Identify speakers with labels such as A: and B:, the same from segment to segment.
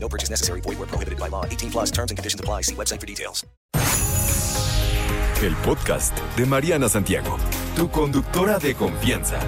A: No purchase necessary. Void where prohibited by law. 18 plus terms and conditions apply. See website for details.
B: El podcast de Mariana Santiago, tu conductora de confianza.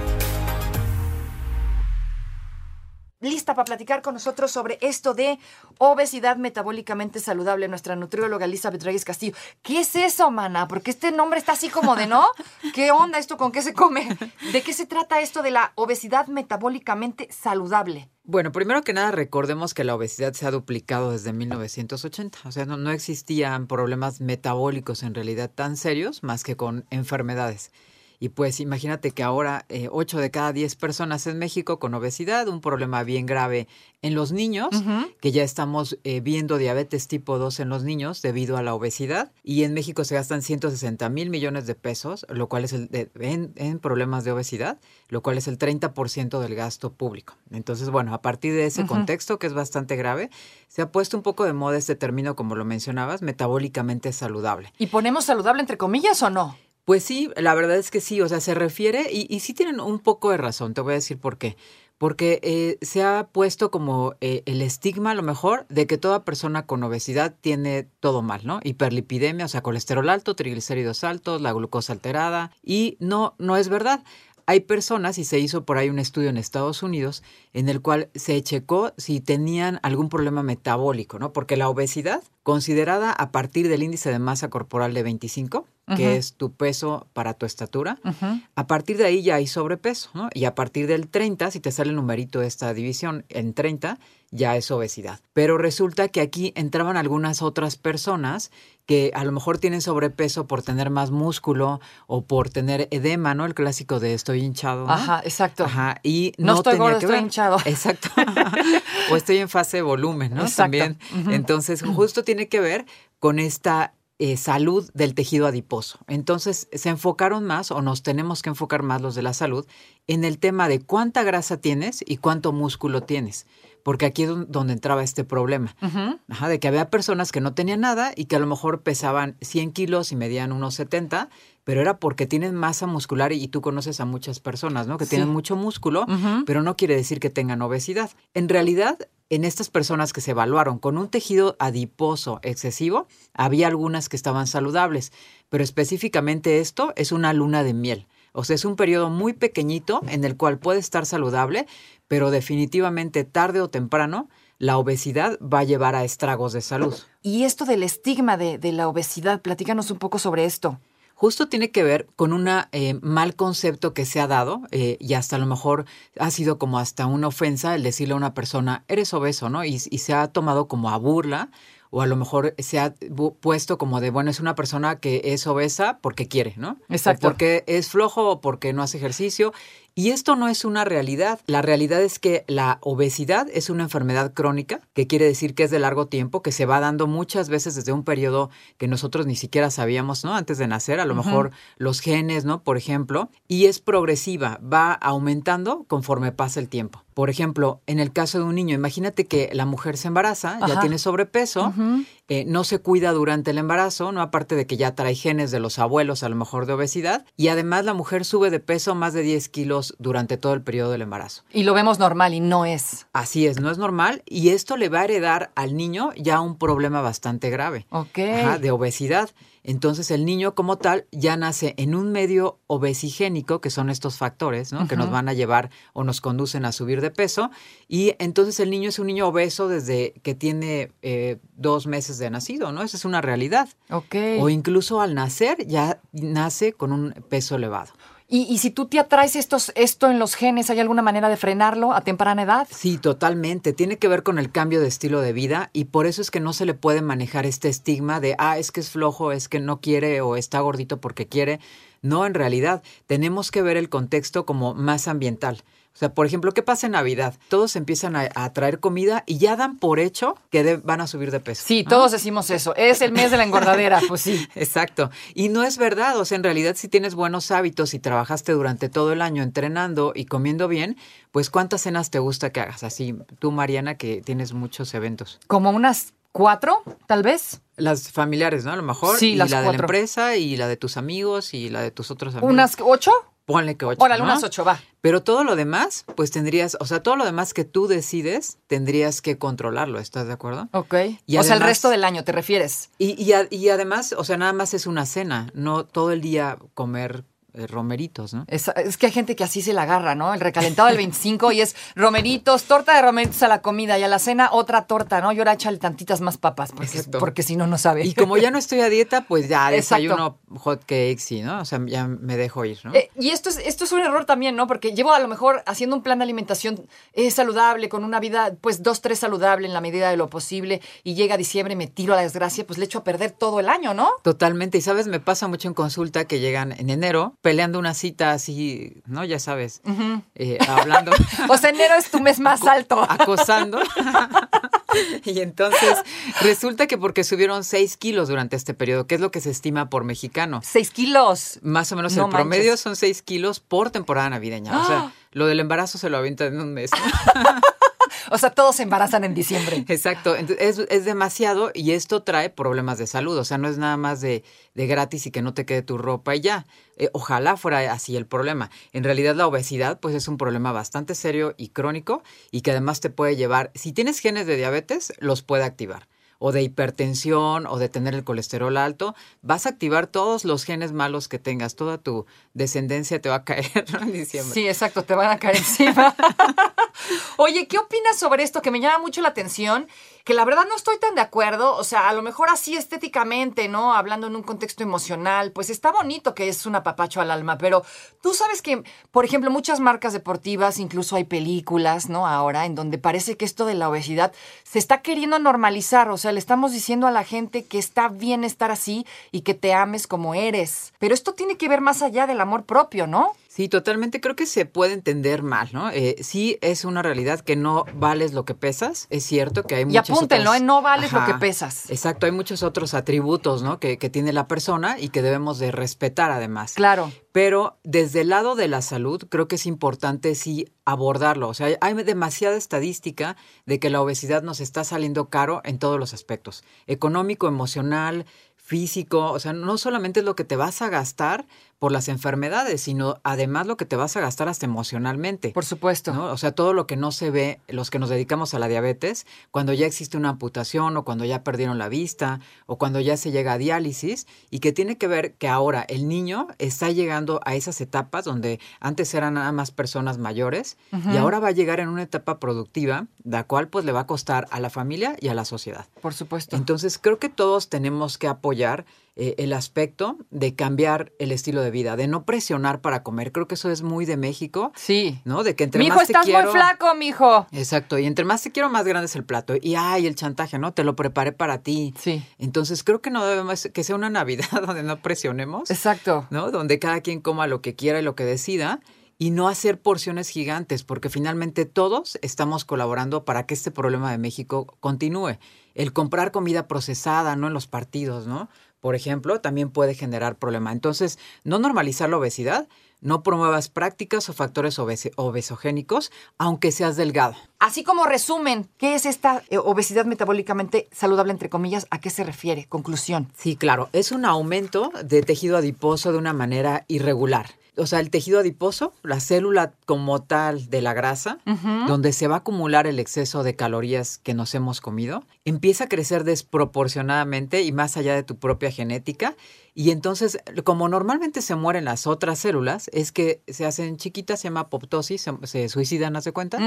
C: Lista para platicar con nosotros sobre esto de obesidad metabólicamente saludable, nuestra nutrióloga Elizabeth Reyes Castillo. ¿Qué es eso, mana? Porque este nombre está así como de, ¿no? ¿Qué onda esto? ¿Con qué se come? ¿De qué se trata esto de la obesidad metabólicamente saludable?
D: Bueno, primero que nada, recordemos que la obesidad se ha duplicado desde 1980. O sea, no, no existían problemas metabólicos en realidad tan serios más que con enfermedades. Y pues imagínate que ahora eh, 8 de cada 10 personas en México con obesidad, un problema bien grave en los niños, que ya estamos eh, viendo diabetes tipo 2 en los niños debido a la obesidad. Y en México se gastan 160 mil millones de pesos, lo cual es el de- en, en problemas de obesidad, lo cual es el 30% del gasto público. Entonces, bueno, a partir de ese contexto, que es bastante grave, se ha puesto un poco de moda este término, como lo mencionabas, metabólicamente saludable.
C: ¿Y ponemos saludable entre comillas o no?
D: Pues sí, la verdad es que sí, o sea, se refiere, y, sí tienen un poco de razón, te voy a decir por qué. Porque eh, se ha puesto como eh, el estigma, a lo mejor, de que toda persona con obesidad tiene todo mal, ¿no? Hiperlipidemia, o sea, colesterol alto, triglicéridos altos, la glucosa alterada, y no, no es verdad. Hay personas, y se hizo por ahí un estudio en Estados Unidos, en el cual se checó si tenían algún problema metabólico, ¿no? Porque la obesidad, considerada a partir del índice de masa corporal de 25, que es tu peso para tu estatura, a partir de ahí ya hay sobrepeso, ¿no? Y a partir del 30, si te sale el numerito de esta división, en 30 ya es obesidad. Pero resulta que aquí entraban algunas otras personas que a lo mejor tienen sobrepeso por tener más músculo o por tener edema, ¿no? El clásico de estoy hinchado. ¿no?
C: Ajá, exacto.
D: Ajá, y
C: No
D: no,
C: estoy
D: tenía
C: gordo,
D: que
C: estoy
D: ver.
C: hinchado.
D: Exacto. o estoy en fase de volumen, ¿no?
C: Exacto.
D: También. Entonces, justo tiene que ver con esta eh, salud del tejido adiposo. Entonces, se enfocaron más, o nos tenemos que enfocar más los de la salud, en el tema de cuánta grasa tienes y cuánto músculo tienes. Porque aquí es don- donde entraba este problema. Ajá, de que había personas que no tenían nada y que a lo mejor pesaban 100 kilos y medían unos 70, pero era porque tienen masa muscular y, y tú conoces a muchas personas, ¿no? Que
C: Sí.
D: tienen mucho músculo, pero no quiere decir que tengan obesidad. En realidad, en estas personas que se evaluaron con un tejido adiposo excesivo, había algunas que estaban saludables, pero específicamente esto es una luna de miel. O sea, es un periodo muy pequeñito en el cual puede estar saludable, pero definitivamente tarde o temprano la obesidad va a llevar a estragos de salud.
C: Y esto del estigma de, de la obesidad, platícanos un poco sobre esto.
D: Justo tiene que ver con un mal concepto que se ha dado eh, y hasta a lo mejor ha sido como hasta una ofensa el decirle a una persona, eres obeso, ¿no? Y, y se ha tomado como a burla o a lo mejor se ha puesto como de, bueno, es una persona que es obesa porque quiere, ¿no?
C: Exacto.
D: O porque es flojo o porque no hace ejercicio. Y esto no es una realidad. La realidad es que la obesidad es una enfermedad crónica, que quiere decir que es de largo tiempo, que se va dando muchas veces desde un periodo que nosotros ni siquiera sabíamos, ¿no? Antes de nacer, a lo mejor los genes, ¿no? Por ejemplo, y es progresiva, va aumentando conforme pasa el tiempo. Por ejemplo, en el caso de un niño, imagínate que la mujer se embaraza,
C: Ajá.
D: ya tiene sobrepeso, eh, no se cuida durante el embarazo, no aparte de que ya trae genes de los abuelos a lo mejor de obesidad, y además la mujer sube de peso más de 10 kilos durante todo el periodo del embarazo.
C: Y lo vemos normal y no es.
D: Así es, no es normal, y esto le va a heredar al niño ya un problema bastante grave.
C: Ok.
D: Ajá, de obesidad. Entonces el niño como tal ya nace en un medio obesigénico, que son estos factores, ¿no? Que nos van a llevar o nos conducen a subir de peso. Y entonces el niño es un niño obeso desde que tiene eh, dos meses de nacido, ¿no? Esa es una realidad.
C: Ok.
D: O incluso al nacer ya nace con un peso elevado.
C: Y, y si tú te atraes estos, esto en los genes, ¿hay alguna manera de frenarlo a temprana edad?
D: Sí, totalmente. Tiene que ver con el cambio de estilo de vida y por eso es que no se le puede manejar este estigma de, ah, es que es flojo, es que no quiere o está gordito porque quiere. No, en realidad tenemos que ver el contexto como más ambiental. O sea, por ejemplo, ¿qué pasa en Navidad? Todos empiezan a, a traer comida y ya dan por hecho que de- van a subir de peso.
C: Sí,
D: ¿no?
C: todos decimos eso. Es el mes de la engordadera, pues sí.
D: Exacto. Y no es verdad. O sea, en realidad, si tienes buenos hábitos y trabajaste durante todo el año entrenando y comiendo bien, pues ¿cuántas cenas te gusta que hagas? Así, tú, Mariana, que tienes muchos eventos.
C: Como unas cuatro, tal vez.
D: Las familiares, ¿no? A lo mejor.
C: Sí,
D: y
C: las
D: la de la empresa y la de tus amigos y la de tus otros amigos.
C: ¿Unas ocho?
D: Ponle que ocho.
C: Órale,
D: ¿no?
C: unas ocho, va.
D: Pero todo lo demás, pues tendrías, o sea, todo lo demás que tú decides, tendrías que controlarlo, ¿estás de acuerdo?
C: Ok.
D: Y
C: o sea, el resto del año, ¿te refieres?
D: Y, y, a- y además, o sea, nada más es una cena, no todo el día comer eh, romeritos, ¿no?
C: Es, es que hay gente que así se la agarra, ¿no? El recalentado del 25 y es romeritos, torta de romeritos a la comida y a la cena otra torta, ¿no? Y ahora échale tantitas más papas, porque,
D: Exacto.
C: porque si no, no sabe.
D: Y como ya no estoy a dieta, pues ya
C: Exacto.
D: desayuno hot cakes y, ¿no? O sea, ya me dejo ir, ¿no?
C: Eh, y esto es, esto es un error también, ¿no? Porque llevo a lo mejor haciendo un plan de alimentación eh, saludable, con una vida, pues dos, tres saludable en la medida de lo posible, y llega diciembre y me tiro a la desgracia, pues le echo a perder todo el año, ¿no?
D: Totalmente. Y sabes, me pasa mucho en consulta que llegan en enero peleando una cita así, ¿no? Ya sabes, eh, hablando.
C: O sea, enero es tu mes más alto.
D: acosando. y entonces resulta que porque subieron 6 kilos durante este periodo, que es lo que se estima por mexicano.
C: Seis kilos.
D: Más o menos
C: No
D: el promedio son 6 kilos por temporada navideña. O sea, lo del embarazo se lo avientan en un mes.
C: O sea, todos se embarazan en diciembre.
D: Exacto, entonces es, es demasiado y esto trae problemas de salud, o sea, no es nada más de, de gratis y que no te quede tu ropa y ya. Eh, ojalá fuera así el problema. En realidad la obesidad pues es un problema bastante serio y crónico y que además te puede llevar, si tienes genes de diabetes, los puede activar. O de hipertensión o de tener el colesterol alto, vas a activar todos los genes malos que tengas, toda tu descendencia te va a caer ¿no? en diciembre.
C: Sí, exacto, te van a caer encima. Oye, ¿qué opinas sobre esto que me llama mucho la atención? Que la verdad no estoy tan de acuerdo, o sea, a lo mejor así estéticamente, ¿no? Hablando en un contexto emocional, pues está bonito que es un apapacho al alma, pero tú sabes que, por ejemplo, muchas marcas deportivas, incluso hay películas, ¿no? Ahora, en donde parece que esto de la obesidad se está queriendo normalizar, o sea, le estamos diciendo a la gente que está bien estar así y que te ames como eres. Pero esto tiene que ver más allá del amor propio, ¿no?
D: Sí, totalmente. Creo que se puede entender mal, ¿no? Eh, sí es una realidad que no vales lo que pesas. Es cierto que hay
C: Y
D: muchos
C: apúntenlo,
D: otros-
C: ¿eh? No vales lo que pesas.
D: Exacto, hay muchos otros atributos, ¿no? Que, que tiene la persona y que debemos de respetar además.
C: Claro.
D: Pero desde el lado de la salud, creo que es importante sí abordarlo. O sea, hay demasiada estadística de que la obesidad nos está saliendo caro en todos los aspectos. Económico, emocional, físico. O sea, no solamente es lo que te vas a gastar por las enfermedades, sino además lo que te vas a gastar hasta emocionalmente.
C: Por supuesto.
D: ¿no? O sea, todo lo que no se ve, los que nos dedicamos a la diabetes, cuando ya existe una amputación o cuando ya perdieron la vista o cuando ya se llega a diálisis y que tiene que ver que ahora el niño está llegando a esas etapas donde antes eran nada más personas mayores y ahora va a llegar en una etapa productiva, la cual pues le va a costar a la familia y a la sociedad.
C: Por supuesto.
D: Entonces creo que todos tenemos que apoyar eh, el aspecto de cambiar el estilo de vida, de no presionar para comer. Creo que eso es muy de México.
C: sí.
D: ¿no? De que entre
C: Mijo,
D: más te
C: estás
D: quiero...
C: muy flaco, mijo.
D: Exacto, y entre más te quiero, más grande es el plato. Y ay, el chantaje, ¿no? Te lo preparé para ti.
C: Sí.
D: Entonces creo que no debemos que sea una Navidad donde no presionemos,
C: Exacto.
D: ¿no? Donde cada quien coma lo que quiera y lo que decida y no hacer porciones gigantes, porque finalmente todos estamos colaborando para que este problema de México continúe. El comprar comida procesada, no en los partidos, ¿no? Por ejemplo, también puede generar problema. Entonces, no normalizar la obesidad, no promuevas prácticas o factores obesogénicos, aunque seas delgado.
C: Así como resumen, ¿qué es esta eh, obesidad metabólicamente saludable, entre comillas? ¿A qué se refiere? Conclusión.
D: Sí, claro, es un aumento de tejido adiposo de una manera irregular. O sea, el tejido adiposo, la célula como tal de la grasa, donde se va a acumular el exceso de calorías que nos hemos comido, empieza a crecer desproporcionadamente y más allá de tu propia genética. Y entonces, como normalmente se mueren las otras células, es que se hacen chiquitas, se llama apoptosis, se, se suicidan, ¿hace cuenta?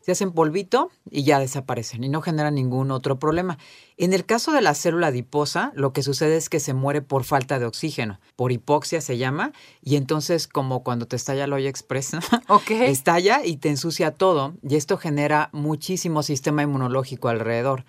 D: Se hacen polvito y ya desaparecen y no generan ningún otro problema. En el caso de la célula adiposa, lo que sucede es que se muere por falta de oxígeno, por hipoxia se llama, y entonces como cuando te estalla el olla.
C: Ok.
D: estalla y te ensucia todo, y esto genera muchísimo sistema inmunológico alrededor.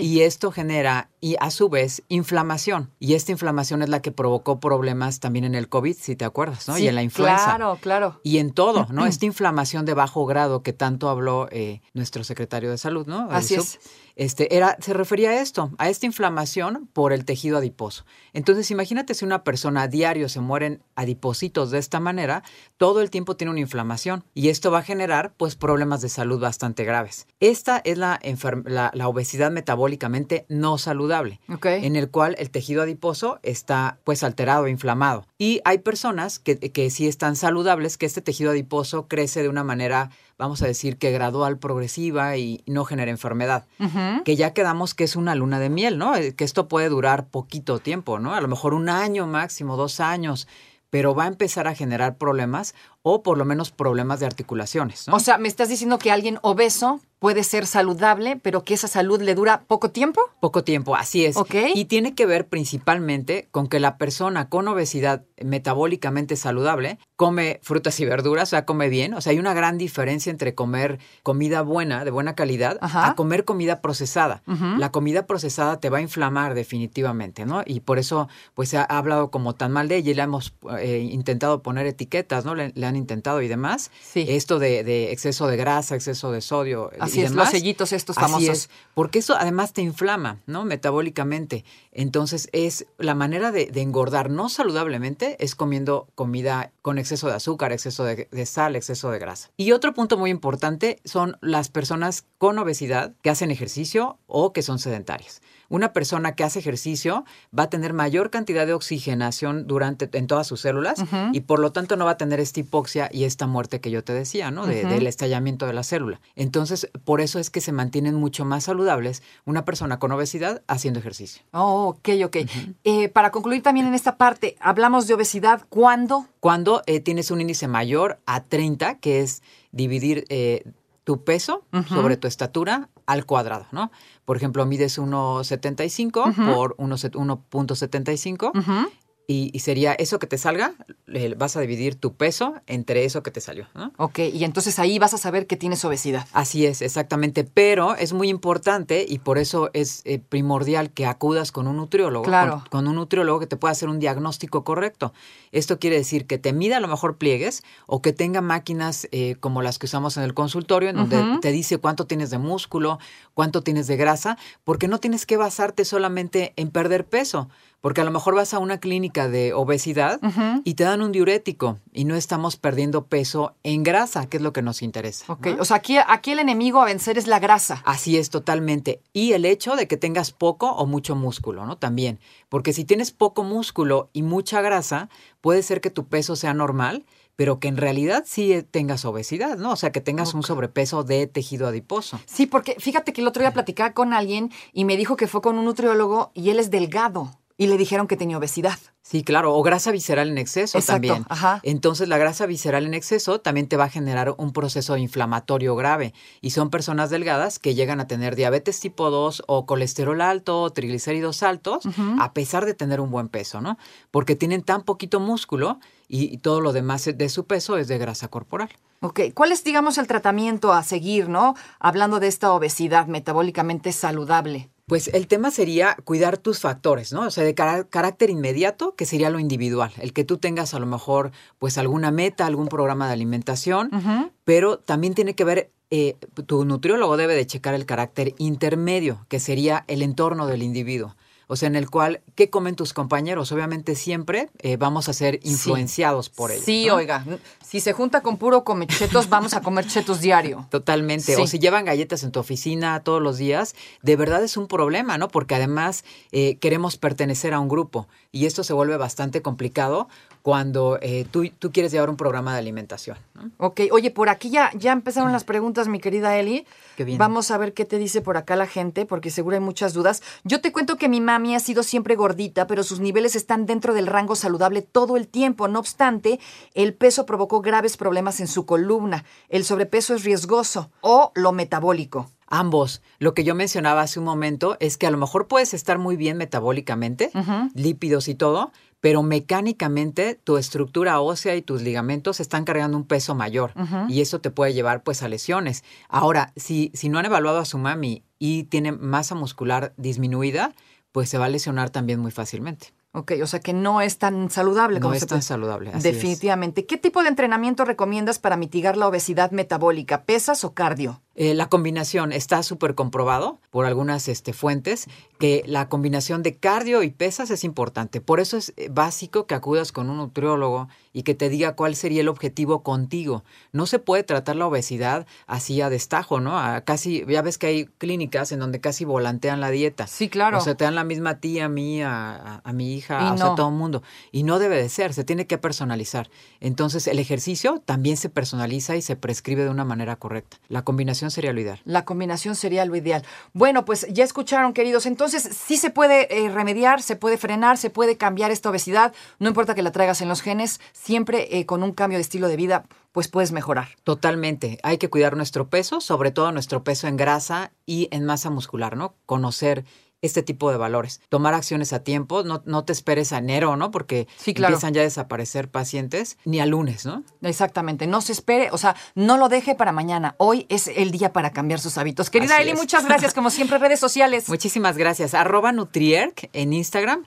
D: Y esto genera, y a su vez, inflamación. Y esta inflamación es la que provocó problemas también en el COVID, si te acuerdas, ¿no?
C: Sí,
D: y en la influenza.
C: Claro, claro.
D: Y en todo, ¿no? Esta inflamación de bajo grado que tanto habló eh, nuestro secretario de salud, ¿no? El
C: Así
D: sub,
C: es.
D: Este, era, se refería a esto, a esta inflamación por el tejido adiposo. Entonces, imagínate si una persona a diario se mueren adipocitos de esta manera, todo el tiempo tiene una inflamación y esto va a generar, pues, problemas de salud bastante graves. Esta es la, la, la obesidad metabólicamente no saludable en el cual el tejido adiposo está pues alterado e inflamado. Y hay personas que, que sí están saludables, que este tejido adiposo crece de una manera, vamos a decir, que gradual, progresiva y no genera enfermedad. Que ya quedamos que es una luna de miel, ¿no? Eh, Que esto puede durar poquito tiempo, ¿no? A lo mejor un año máximo, dos años, pero va a empezar a generar problemas o por lo menos problemas de articulaciones, ¿no?
C: O sea, ¿me estás diciendo que alguien obeso puede ser saludable, pero que esa salud le dura poco tiempo?
D: Poco tiempo, así es.
C: Ok.
D: Y tiene que ver principalmente con que la persona con obesidad metabólicamente saludable come frutas y verduras, o sea, come bien. O sea, hay una gran diferencia entre comer comida buena, de buena calidad,
C: Ajá.
D: a comer comida procesada. La comida procesada te va a inflamar definitivamente, ¿no? Y por eso, pues, se ha hablado como tan mal de ella y le hemos eh, intentado poner etiquetas, ¿no? Le, le han intentado y demás.
C: Sí.
D: Esto de, de exceso de grasa, exceso de sodio
C: Así
D: y
C: es,
D: demás.
C: los sellitos estos
D: Así
C: famosos.
D: es, porque eso además te inflama, ¿no? Metabólicamente. Entonces es la manera de, de engordar no saludablemente es comiendo comida con exceso de azúcar, exceso de, de sal, exceso de grasa. Y otro punto muy importante son las personas con obesidad que hacen ejercicio o que son sedentarias. Una persona que hace ejercicio va a tener mayor cantidad de oxigenación durante en todas sus células y por lo tanto no va a tener esta hipoxia y esta muerte que yo te decía, ¿no? De-
C: Ujú.
D: Del estallamiento de la célula. Entonces, por eso es que se mantienen mucho más saludables una persona con obesidad haciendo ejercicio.
C: Oh, ok, ok. Eh, para concluir también en esta parte, hablamos de obesidad. ¿Cuándo?
D: Cuando eh, tienes un índice mayor a 30, que es dividir eh, tu peso sobre tu estatura al cuadrado, ¿no? Por ejemplo, mides 1,75
C: Ujú.
D: por 1,75
C: Ujú.
D: Y, y sería eso que te salga, le vas a dividir tu peso entre eso que te salió, ¿no?
C: Ok, y entonces ahí vas a saber que tienes obesidad.
D: Así es, exactamente. Pero es muy importante y por eso es eh, primordial que acudas con un nutriólogo.
C: Claro.
D: Con, con un nutriólogo que te pueda hacer un diagnóstico correcto. Esto quiere decir que te mida a lo mejor pliegues o que tenga máquinas eh, como las que usamos en el consultorio, en donde te dice cuánto tienes de músculo, cuánto tienes de grasa, porque no tienes que basarte solamente en perder peso. Porque a lo mejor vas a una clínica de obesidad y te dan un diurético y no estamos perdiendo peso en grasa, que es lo que nos interesa.
C: Ok,
D: ¿no?
C: o sea, aquí, aquí el enemigo a vencer es la grasa.
D: Así es, totalmente. Y el hecho de que tengas poco o mucho músculo, ¿no? También. Porque si tienes poco músculo y mucha grasa, puede ser que tu peso sea normal, pero que en realidad sí eh, tengas obesidad, ¿no? O sea, que tengas un sobrepeso de tejido adiposo.
C: Sí, porque fíjate que el otro día platicaba con alguien y me dijo que fue con un nutriólogo y él es delgado y le dijeron que tenía obesidad.
D: Sí, claro, o grasa visceral en exceso
C: Exacto,
D: también.
C: ajá.
D: Entonces, la grasa visceral en exceso también te va a generar un proceso inflamatorio grave. Y son personas delgadas que llegan a tener diabetes tipo 2 o colesterol alto, triglicéridos altos, a pesar de tener un buen peso, ¿no? Porque tienen tan poquito músculo y, y todo lo demás de su peso es de grasa corporal.
C: Ok, ¿cuál es, digamos, el tratamiento a seguir, no? Hablando de esta obesidad metabólicamente saludable.
D: Pues el tema sería cuidar tus factores, ¿no? O sea, de carácter inmediato, que sería lo individual, el que tú tengas a lo mejor pues alguna meta, algún programa de alimentación, pero también tiene que ver, eh, tu nutriólogo debe de checar el carácter intermedio, que sería el entorno del individuo. O sea, en el cual, ¿qué comen tus compañeros? Obviamente siempre eh, vamos a ser influenciados por ellos.
C: Sí,
D: ¿no?
C: oiga, si se junta con puro comechetos, vamos a comer chetos diario.
D: Totalmente.
C: Sí.
D: O si llevan galletas en tu oficina todos los días, de verdad es un problema, ¿no? Porque además eh, queremos pertenecer a un grupo y esto se vuelve bastante complicado cuando eh, tú, tú quieres llevar un programa de alimentación. ¿no?
C: Ok, oye, por aquí ya, ya empezaron las preguntas, mi querida Eli.
D: Qué bien.
C: Vamos a ver qué te dice por acá la gente, porque seguro hay muchas dudas. Yo te cuento que mi mami ha sido siempre gordita, pero sus niveles están dentro del rango saludable todo el tiempo. No obstante, el peso provocó graves problemas en su columna. El sobrepeso es riesgoso o lo metabólico.
D: Ambos. Lo que yo mencionaba hace un momento es que a lo mejor puedes estar muy bien metabólicamente, lípidos y todo, pero mecánicamente tu estructura ósea y tus ligamentos están cargando un peso mayor y eso te puede llevar pues a lesiones. Ahora, si, si no han evaluado a su mami y tiene masa muscular disminuida, pues se va a lesionar también muy fácilmente.
C: Ok, o sea que no es tan saludable
D: No
C: como
D: es
C: se
D: tan
C: puede-
D: saludable. así es.
C: Definitivamente. ¿Qué tipo de entrenamiento recomiendas para mitigar la obesidad metabólica? ¿Pesas o cardio?
D: Eh, la combinación está súper comprobado por algunas este, fuentes que la combinación de cardio y pesas es importante. Por eso es eh, básico que acudas con un nutriólogo y que te diga cuál sería el objetivo contigo. No se puede tratar la obesidad así a destajo, ¿no? A casi, ya ves que hay clínicas en donde casi volantean la dieta.
C: Sí, claro.
D: O sea, te dan la misma a ti, a mí, a, mi hija,
C: Y
D: o sea,
C: no.
D: a todo el mundo. Y no debe de ser, se tiene que personalizar. Entonces, el ejercicio también se personaliza y se prescribe de una manera correcta. La combinación sería lo ideal.
C: La combinación sería lo ideal. Bueno, pues ya escucharon, queridos. Entonces, sí se puede eh, remediar, se puede frenar, se puede cambiar esta obesidad. No importa que la traigas en los genes, siempre eh, con un cambio de estilo de vida, pues puedes mejorar.
D: Totalmente. Hay que cuidar nuestro peso, sobre todo nuestro peso en grasa y en masa muscular, ¿no? Conocer este tipo de valores. Tomar acciones a tiempo, no, no te esperes a enero, ¿no? Porque
C: Sí, claro.
D: empiezan ya a desaparecer pacientes, ni a lunes, ¿no?
C: Exactamente, no se espere, o sea, no lo deje para mañana. Hoy es el día para cambiar sus hábitos. Querida
D: Así
C: Eli,
D: es.
C: muchas gracias, como siempre, redes sociales.
D: Muchísimas gracias. Arroba Nutrierc en Instagram